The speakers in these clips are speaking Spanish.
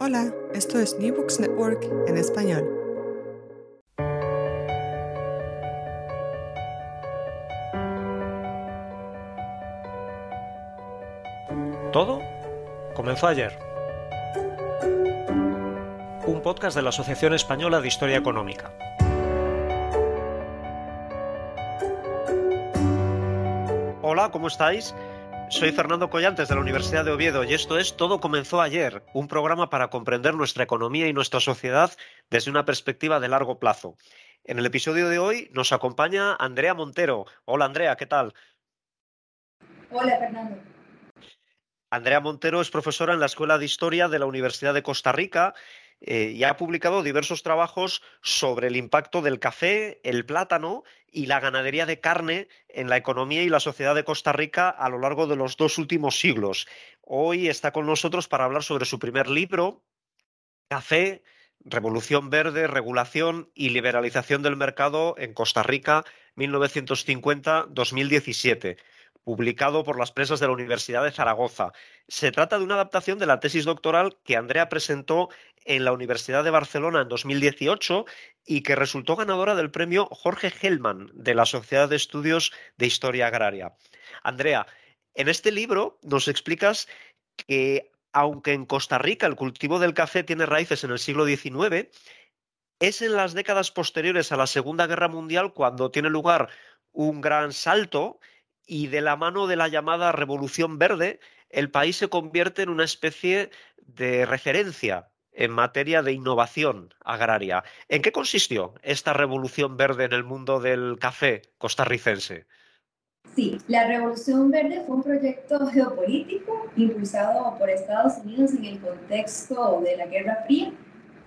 Hola, esto es New Books Network en español. Todo comenzó ayer. Un podcast de la Asociación Española de Historia Económica. Hola, ¿cómo estáis? Soy Fernando Collantes de la Universidad de Oviedo y esto es Todo comenzó ayer, un programa para comprender nuestra economía y nuestra sociedad desde una perspectiva de largo plazo. En el episodio de hoy nos acompaña Andrea Montero. Hola Andrea, ¿qué tal? Hola Fernando. Andrea Montero es profesora en la Escuela de Historia de la Universidad de Costa Rica eh, y ha publicado diversos trabajos sobre el impacto del café, el plátano y la ganadería de carne en la economía y la sociedad de Costa Rica a lo largo de los dos últimos siglos. Hoy está con nosotros para hablar sobre su primer libro, Café, Revolución Verde, Regulación y Liberalización del Mercado en Costa Rica, 1950-2017 publicado por las presas de la Universidad de Zaragoza. Se trata de una adaptación de la tesis doctoral que Andrea presentó en la Universidad de Barcelona en 2018 y que resultó ganadora del premio Jorge Hellman de la Sociedad de Estudios de Historia Agraria. Andrea, en este libro nos explicas que aunque en Costa Rica el cultivo del café tiene raíces en el siglo XIX, es en las décadas posteriores a la Segunda Guerra Mundial cuando tiene lugar un gran salto y de la mano de la llamada Revolución Verde, el país se convierte en una especie de referencia en materia de innovación agraria. ¿En qué consistió esta revolución verde en el mundo del café costarricense? Sí, la Revolución Verde fue un proyecto geopolítico impulsado por Estados Unidos en el contexto de la Guerra Fría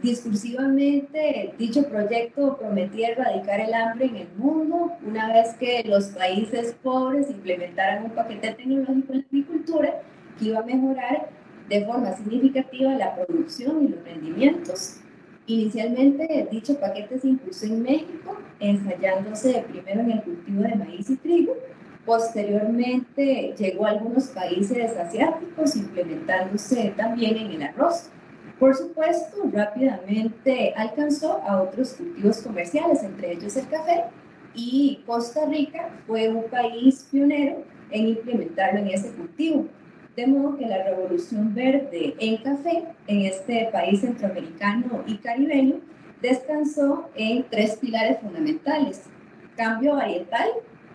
Discursivamente, dicho proyecto prometía erradicar el hambre en el mundo una vez que los países pobres implementaran un paquete tecnológico en la agricultura que iba a mejorar de forma significativa la producción y los rendimientos. Inicialmente, dicho paquete se impulsó en México, ensayándose primero en el cultivo de maíz y trigo. Posteriormente, llegó a algunos países asiáticos, implementándose también en el arroz. Por supuesto, rápidamente alcanzó a otros cultivos comerciales, entre ellos el café, y Costa Rica fue un país pionero en implementarlo en ese cultivo. De modo que la revolución verde en café en este país centroamericano y caribeño descansó en tres pilares fundamentales. Cambio varietal,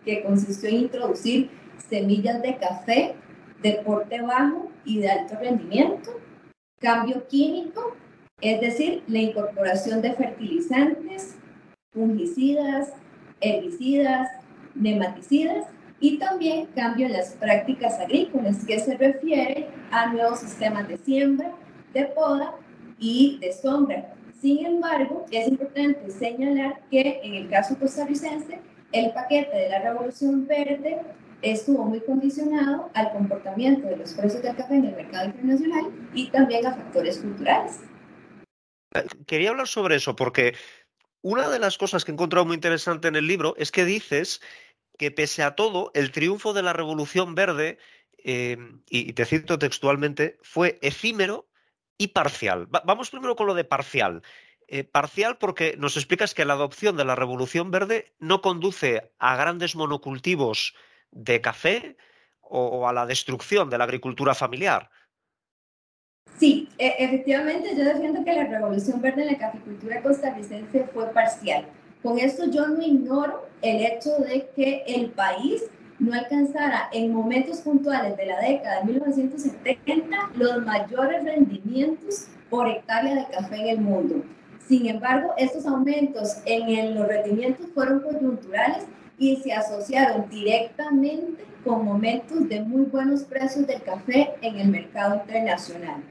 que consistió en introducir semillas de café de porte bajo y de alto rendimiento, Cambio químico, es decir, la incorporación de fertilizantes, fungicidas, herbicidas, nematicidas y también cambio en las prácticas agrícolas que se refiere a nuevos sistemas de siembra, de poda y de sombra. Sin embargo, es importante señalar que en el caso costarricense, el paquete de la Revolución Verde estuvo muy condicionado al comportamiento de los precios del café en el mercado internacional y también a factores culturales. Quería hablar sobre eso porque una de las cosas que he encontrado muy interesante en el libro es que dices que pese a todo, el triunfo de la Revolución Verde, eh, y te cito textualmente, fue efímero y parcial. vamos primero con lo de parcial. Eh, parcial porque nos explicas que la adopción de la Revolución Verde no conduce a grandes monocultivos de café o, a la destrucción de la agricultura familiar. Sí, e, efectivamente yo defiendo que la revolución verde en la caficultura costarricense fue parcial. Con esto yo no ignoro el hecho de que el país no alcanzara en momentos puntuales de la década de 1970 los mayores rendimientos por hectárea de café en el mundo. Sin embargo, estos aumentos en los rendimientos fueron coyunturales y se asociaron directamente con momentos de muy buenos precios del café en el mercado internacional.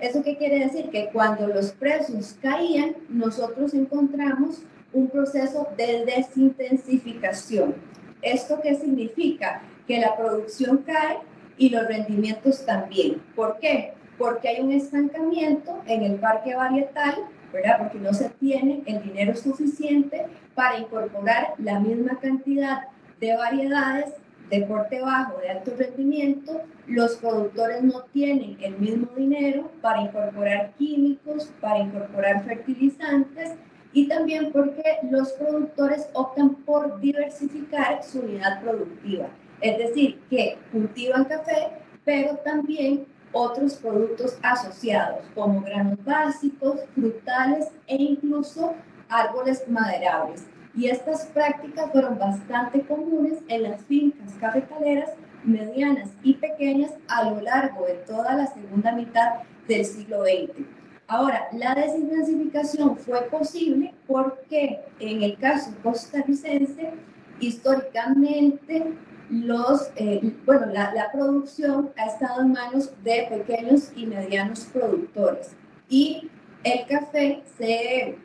¿Eso qué quiere decir? Que cuando los precios caían, nosotros encontramos un proceso de desintensificación. ¿Esto qué significa? Que la producción cae y los rendimientos también. ¿Por qué? Porque hay un estancamiento en el parque varietal ¿verdad? Porque no se tiene el dinero suficiente para incorporar la misma cantidad de variedades de porte bajo, de alto rendimiento, los productores no tienen el mismo dinero para incorporar químicos, para incorporar fertilizantes y también porque los productores optan por diversificar su unidad productiva. Es decir, que cultivan café, pero también otros productos asociados, como granos básicos, frutales e incluso árboles maderables. Y estas prácticas fueron bastante comunes en las fincas cafetaleras medianas y pequeñas a lo largo de toda la segunda mitad del siglo XX. Ahora, la desintensificación fue posible porque en el caso costarricense, históricamente los, eh, bueno, la, la, producción ha estado en manos de pequeños y medianos productores y el café se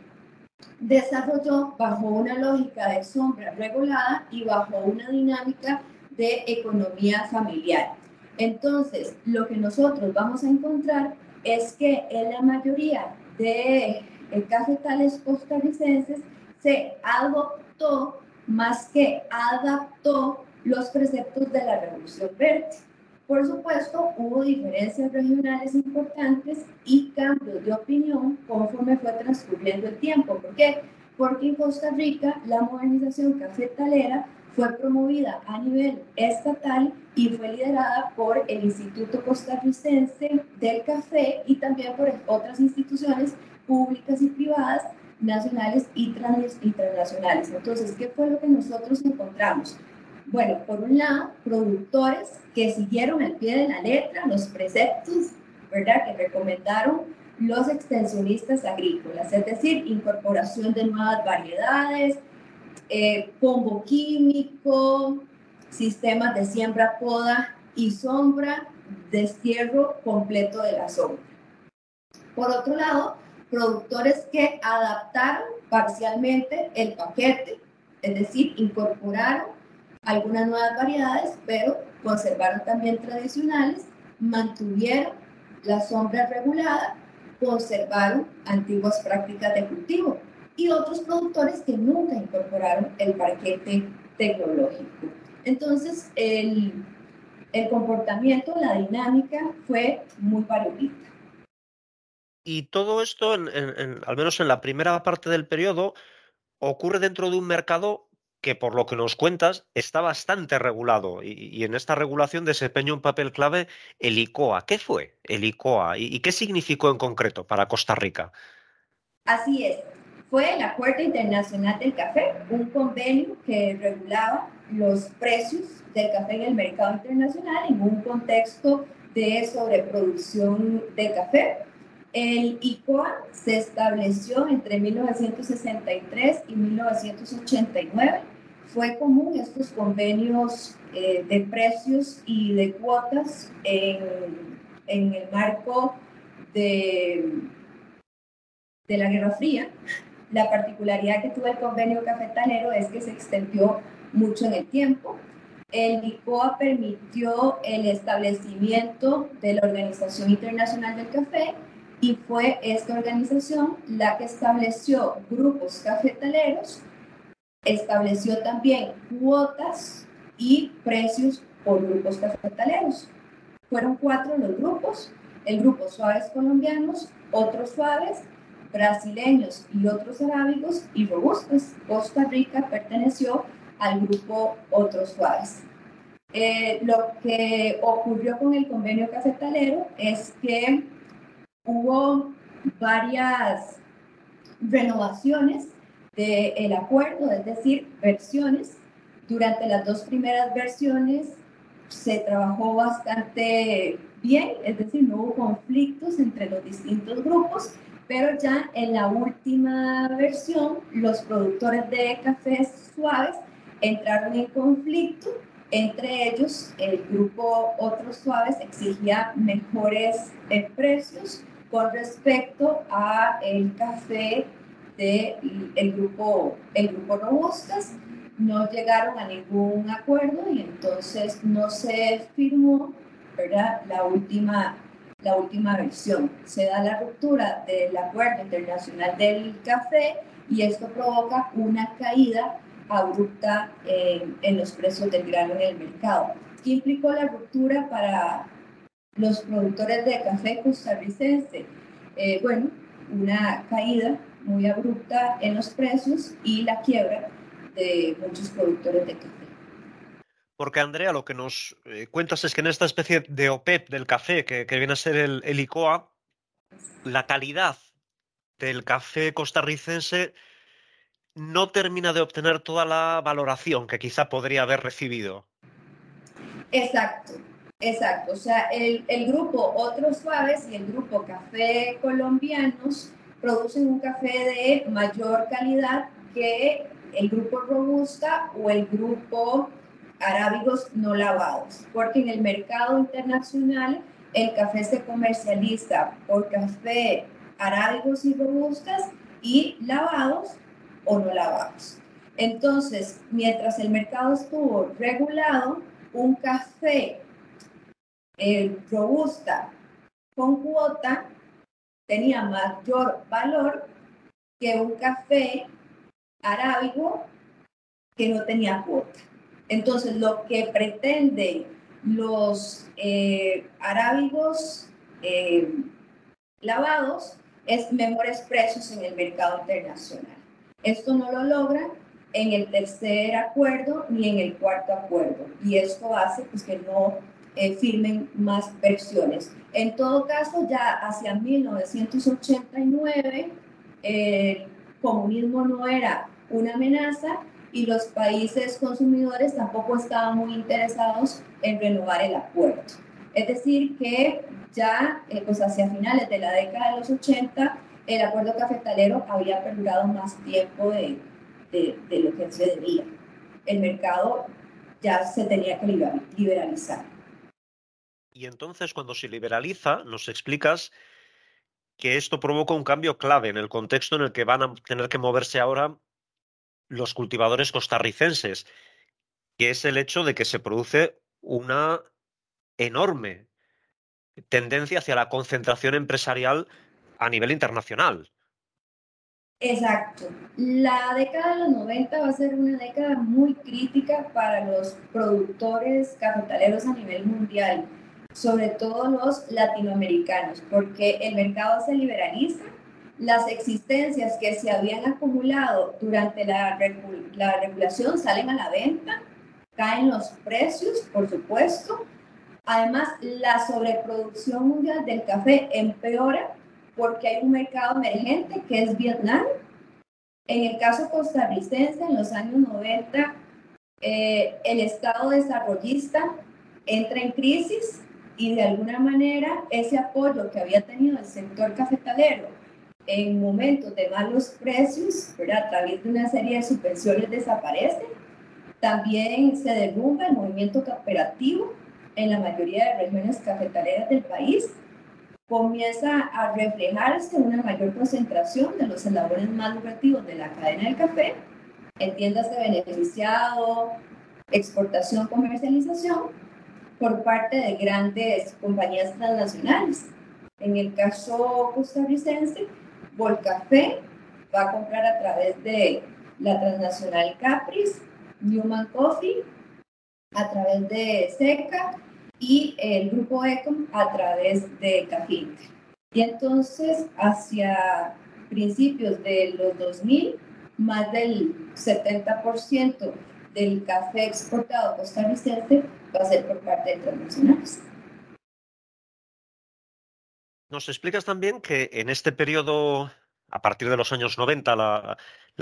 desarrolló bajo una lógica de sombra regulada y bajo una dinámica de economía familiar. Entonces, lo que nosotros vamos a encontrar es que en la mayoría de eh, cafetales costarricenses se adoptó más que adaptó los preceptos de la Revolución Verde. Por supuesto, hubo diferencias regionales importantes y cambios de opinión conforme fue transcurriendo el tiempo. ¿Por qué? Porque en Costa Rica la modernización cafetalera fue promovida a nivel estatal y fue liderada por el Instituto Costarricense del Café y también por otras instituciones públicas y privadas, nacionales y internacionales. Entonces, ¿qué fue lo que nosotros encontramos? Bueno, por un lado, productores que siguieron al pie de la letra los preceptos, ¿verdad?, que recomendaron los extensionistas agrícolas, es decir, incorporación de nuevas variedades, eh, combo químico, sistemas de siembra, poda y sombra, destierro completo de la sombra. Por otro lado, productores que adaptaron parcialmente el paquete, es decir, incorporaron algunas nuevas variedades, pero conservaron también tradicionales, mantuvieron la sombra regulada, conservaron antiguas prácticas de cultivo y otros productores que nunca incorporaron el paquete tecnológico. Entonces, el, el comportamiento, la dinámica fue muy variopinta. Y todo esto, al menos en la primera parte del periodo, ocurre dentro de un mercado que por lo que nos cuentas está bastante regulado y, en esta regulación desempeña un papel clave el ICOA. ¿Qué fue el ICOA y, qué significó en concreto para Costa Rica? Así es, fue el Acuerdo Internacional del Café, un convenio que regulaba los precios del café en el mercado internacional en un contexto de sobreproducción de café. El ICOA se estableció entre 1963 y 1989. Fue común estos convenios eh, de precios y de cuotas en, en el marco de, de la Guerra Fría. La particularidad que tuvo el convenio cafetalero es que se extendió mucho en el tiempo. el ICOA permitió el establecimiento de la Organización Internacional del Café y fue esta organización la que estableció grupos cafetaleros, estableció también cuotas y precios por grupos cafetaleros. Fueron cuatro los grupos, el grupo Suaves Colombianos, otros Suaves, brasileños y otros arábigos y robustas. Costa Rica perteneció al grupo Otros Suaves. Eh, lo que ocurrió con el convenio cafetalero es que hubo varias renovaciones del acuerdo, es decir, versiones. Durante las dos primeras versiones se trabajó bastante bien, es decir, no hubo conflictos entre los distintos grupos, pero ya en la última versión los productores de cafés suaves entraron en conflicto. Entre ellos, el grupo Otros Suaves exigía mejores eh, precios con respecto a el café del el grupo, el grupo Robustas. No llegaron a ningún acuerdo y entonces no se firmó ¿verdad? La, última, la última versión. Se da la ruptura del acuerdo internacional del café y esto provoca una caída abrupta en los precios del grano en el mercado. ¿Qué implicó la ruptura para los productores de café costarricense? Eh, bueno, una caída muy abrupta en los precios y la quiebra de muchos productores de café. Porque Andrea, lo que nos eh, cuentas es que en esta especie de OPEP del café, que, viene a ser el, el ICOA, la calidad del café costarricense no termina de obtener toda la valoración que quizá podría haber recibido. Exacto, exacto. O sea, el, grupo Otros Suaves y el grupo Café Colombianos producen un café de mayor calidad que el grupo Robusta o el grupo Arábigos no lavados, porque en el mercado internacional el café se comercializa por café arábigos y robustas y lavados o no lavados. Entonces, mientras el mercado estuvo regulado, un café eh, robusta con cuota tenía mayor valor que un café arábigo que no tenía cuota. Entonces, lo que pretenden los eh, arábigos eh, lavados es mejores precios en el mercado internacional. Esto no lo logra en el tercer acuerdo ni en el cuarto acuerdo y esto hace pues, que no eh, firmen más versiones. En todo caso, ya hacia 1989 el comunismo no era una amenaza y los países consumidores tampoco estaban muy interesados en renovar el acuerdo. Es decir, que ya eh, pues hacia finales de la década de los 80 el acuerdo cafetalero había perdurado más tiempo de, de, lo que se debía. El mercado ya se tenía que liberalizar. Y entonces, cuando se liberaliza, nos explicas que esto provoca un cambio clave en el contexto en el que van a tener que moverse ahora los cultivadores costarricenses, que es el hecho de que se produce una enorme tendencia hacia la concentración empresarial a nivel internacional. Exacto. La década de los 90 va a ser una década muy crítica para los productores cafetaleros a nivel mundial, sobre todo los latinoamericanos, porque el mercado se liberaliza, las existencias que se habían acumulado durante la, la regulación salen a la venta, caen los precios, por supuesto. Además, la sobreproducción mundial del café empeora porque hay un mercado emergente que es Vietnam. En el caso costarricense, en los años 90, eh, el Estado desarrollista entra en crisis y de alguna manera ese apoyo que había tenido el sector cafetalero en momentos de malos precios, a través de una serie de subvenciones desaparece. También se derrumba el movimiento cooperativo en la mayoría de regiones cafetaleras del país comienza a reflejarse una mayor concentración de los eslabores más lucrativos de la cadena del café, entiéndase beneficiado, exportación, comercialización por parte de grandes compañías transnacionales. En el caso costarricense, Volcafé va a comprar a través de la transnacional Capris, Newman Coffee, a través de SECA y el grupo Ecom a través de Cafinte. Y entonces, hacia principios de los 2000, más del 70% del café exportado costarricense va a ser por parte de transnacionales. Nos explicas también que en este periodo, a partir de los años 90, la,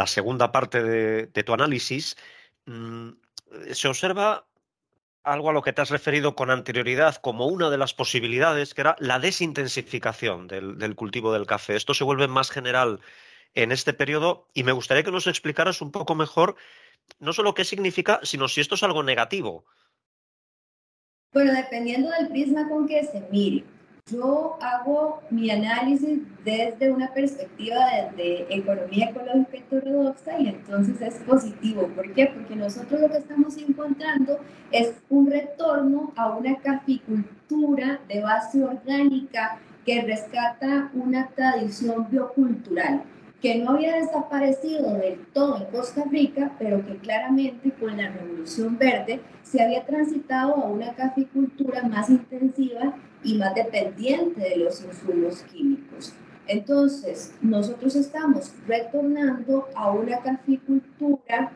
segunda parte de, tu análisis, mm, se observa algo a lo que te has referido con anterioridad como una de las posibilidades, que era la desintensificación del cultivo del café. Esto se vuelve más general en este periodo y me gustaría que nos explicaras un poco mejor no solo qué significa, sino si esto es algo negativo. Bueno, dependiendo del prisma con que se mire. Yo hago mi análisis desde una perspectiva de, economía ecológica heterodoxa y entonces es positivo. ¿Por qué? Porque nosotros lo que estamos encontrando es un retorno a una caficultura de base orgánica que rescata una tradición biocultural que no había desaparecido del todo en Costa Rica, pero que claramente con la Revolución Verde se había transitado a una caficultura más intensiva y más dependiente de los insumos químicos. Entonces, nosotros estamos retornando a una caficultura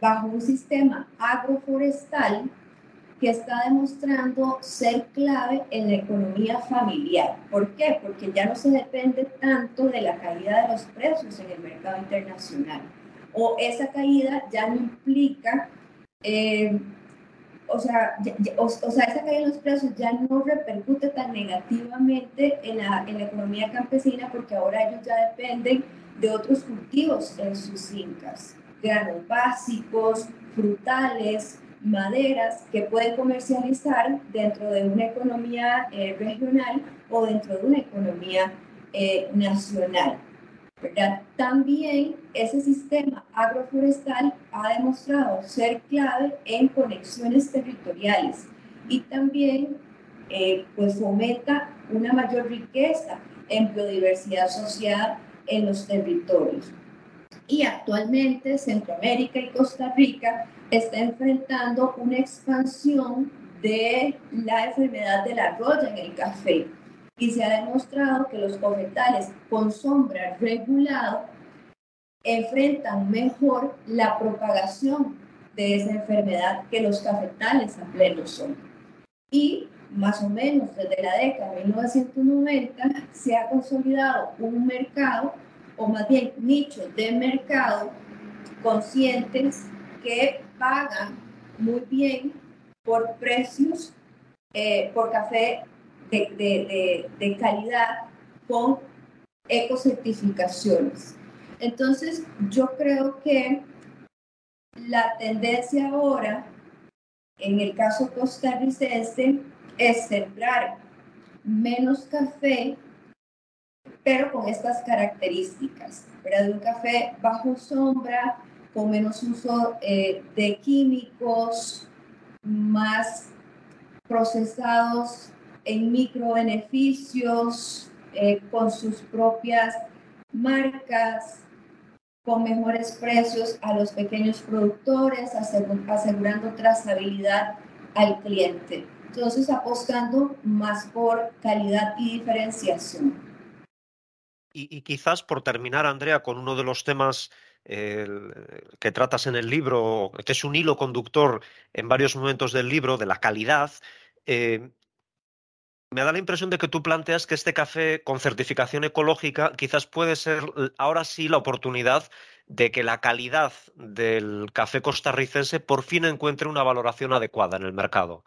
bajo un sistema agroforestal que está demostrando ser clave en la economía familiar. ¿Por qué? Porque ya no se depende tanto de la caída de los precios en el mercado internacional. O esa caída ya no implica, eh, o, sea, o, sea, esa caída de los precios ya no repercute tan negativamente en la, en la economía campesina porque ahora ellos ya dependen de otros cultivos en sus fincas, granos básicos, frutales, maderas que pueden comercializar dentro de una economía eh, regional o dentro de una economía eh, nacional. También ese sistema agroforestal ha demostrado ser clave en conexiones territoriales y también eh, pues fomenta una mayor riqueza en biodiversidad asociada en los territorios. Y actualmente Centroamérica y Costa Rica está enfrentando una expansión de la enfermedad de la roya en el café y se ha demostrado que los cafetales con sombra regulado enfrentan mejor la propagación de esa enfermedad que los cafetales a pleno sol. Y más o menos desde la década de 1990 se ha consolidado un mercado, o más bien nichos de mercado conscientes que pagan muy bien por precios, eh, por café de, de, de, calidad con ecocertificaciones. Entonces, yo creo que la tendencia ahora, en el caso costarricense, es sembrar menos café, pero con estas características, ¿verdad? Un café bajo sombra, con menos uso eh, de químicos, más procesados en micro beneficios, eh, con sus propias marcas, con mejores precios a los pequeños productores, asegurando trazabilidad al cliente. Entonces, apostando más por calidad y diferenciación. Y quizás por terminar, Andrea, con uno de los temas que tratas en el libro, que es un hilo conductor en varios momentos del libro, de la calidad, eh, me da la impresión de que tú planteas que este café con certificación ecológica quizás puede ser ahora sí la oportunidad de que la calidad del café costarricense por fin encuentre una valoración adecuada en el mercado.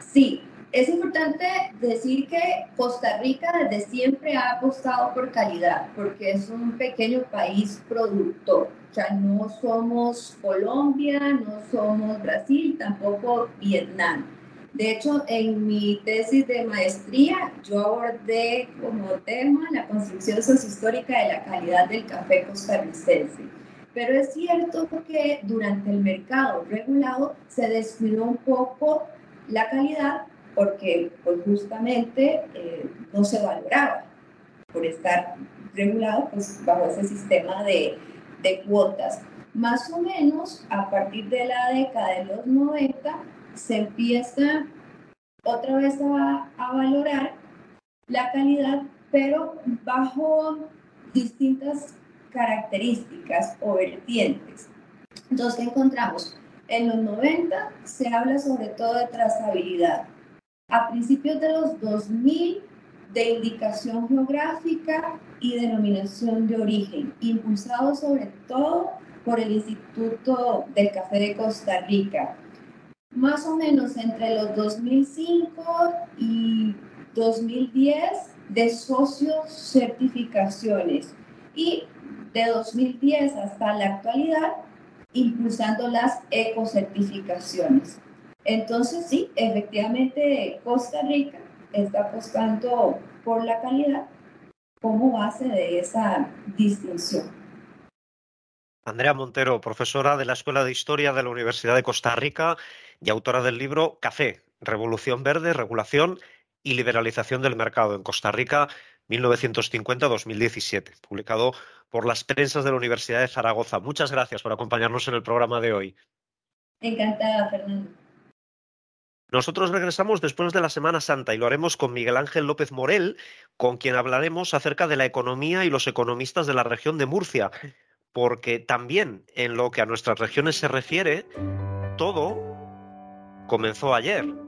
Sí, es importante decir que Costa Rica desde siempre ha apostado por calidad, porque es un pequeño país productor. O sea, no somos Colombia, no somos Brasil, tampoco Vietnam. De hecho, en mi tesis de maestría, yo abordé como tema la construcción sociohistórica de la calidad del café costarricense. Pero es cierto que durante el mercado regulado se descuidó un poco la calidad porque pues justamente eh, no se valoraba por estar regulado pues, bajo ese sistema de, de cuotas. Más o menos a partir de la década de los 90 se empieza otra vez a, a valorar la calidad, pero bajo distintas características o vertientes. Entonces, ¿qué encontramos? En los 90 se habla sobre todo de trazabilidad. A principios de los 2000, de indicación geográfica y denominación de origen, impulsado sobre todo por el Instituto del Café de Costa Rica. Más o menos entre los 2005 y 2010 de socios certificaciones y de 2010 hasta la actualidad impulsando las ecocertificaciones. Entonces sí, efectivamente Costa Rica está apostando por la calidad como base de esa distinción. Andrea Montero, profesora de la Escuela de Historia de la Universidad de Costa Rica y autora del libro Café, Revolución Verde, Regulación y Liberalización del Mercado en Costa Rica 1950-2017, publicado por las prensas de la Universidad de Zaragoza. Muchas gracias por acompañarnos en el programa de hoy. Encantada, Fernando. Nosotros regresamos después de la Semana Santa y lo haremos con Miguel Ángel López Morel, con quien hablaremos acerca de la economía y los economistas de la región de Murcia, porque también en lo que a nuestras regiones se refiere, todo comenzó ayer.